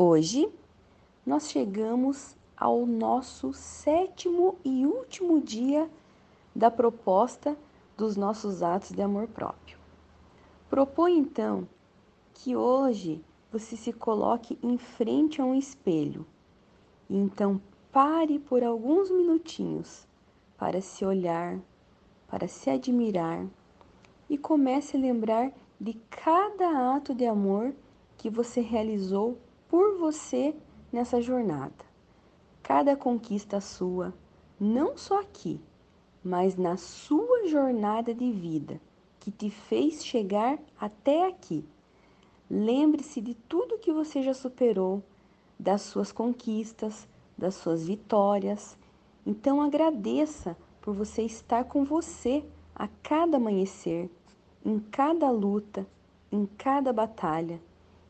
Hoje nós chegamos ao nosso sétimo e último dia da proposta dos nossos atos de amor próprio. Propõe então que hoje você se coloque em frente a um espelho e então pare por alguns minutinhos para se olhar, para se admirar e comece a lembrar de cada ato de amor que você realizou por você nessa jornada. Cada conquista sua, não só aqui, mas na sua jornada de vida que te fez chegar até aqui. Lembre-se de tudo que você já superou, das suas conquistas, das suas vitórias. Então agradeça por você estar com você a cada amanhecer, em cada luta, em cada batalha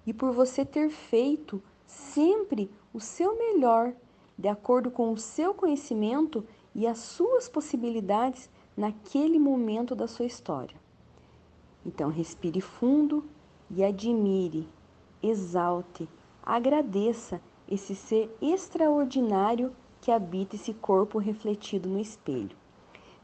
e por você ter feito sempre o seu melhor, de acordo com o seu conhecimento e as suas possibilidades naquele momento da sua história. Então, respire fundo e admire, exalte, agradeça esse ser extraordinário que habita esse corpo refletido no espelho.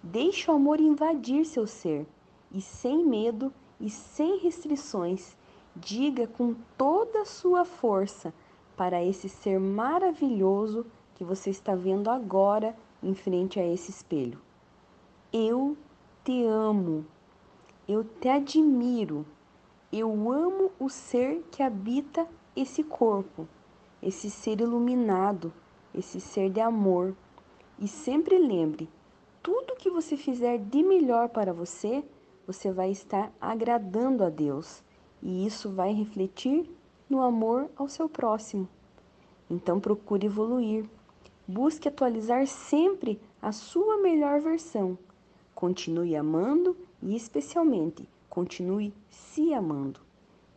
Deixe o amor invadir seu ser e, sem medo e sem restrições, diga com toda a sua força para esse ser maravilhoso que você está vendo agora em frente a esse espelho. Eu te amo, eu te admiro, eu amo o ser que habita esse corpo, esse ser iluminado, esse ser de amor. E sempre lembre: tudo que você fizer de melhor para você, você vai estar agradando a Deus e isso vai refletir no amor ao seu próximo. Então procure evoluir. Busque atualizar sempre a sua melhor versão. Continue amando e, especialmente, continue se amando.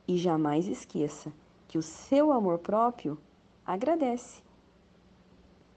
E jamais esqueça que o seu amor próprio agradece.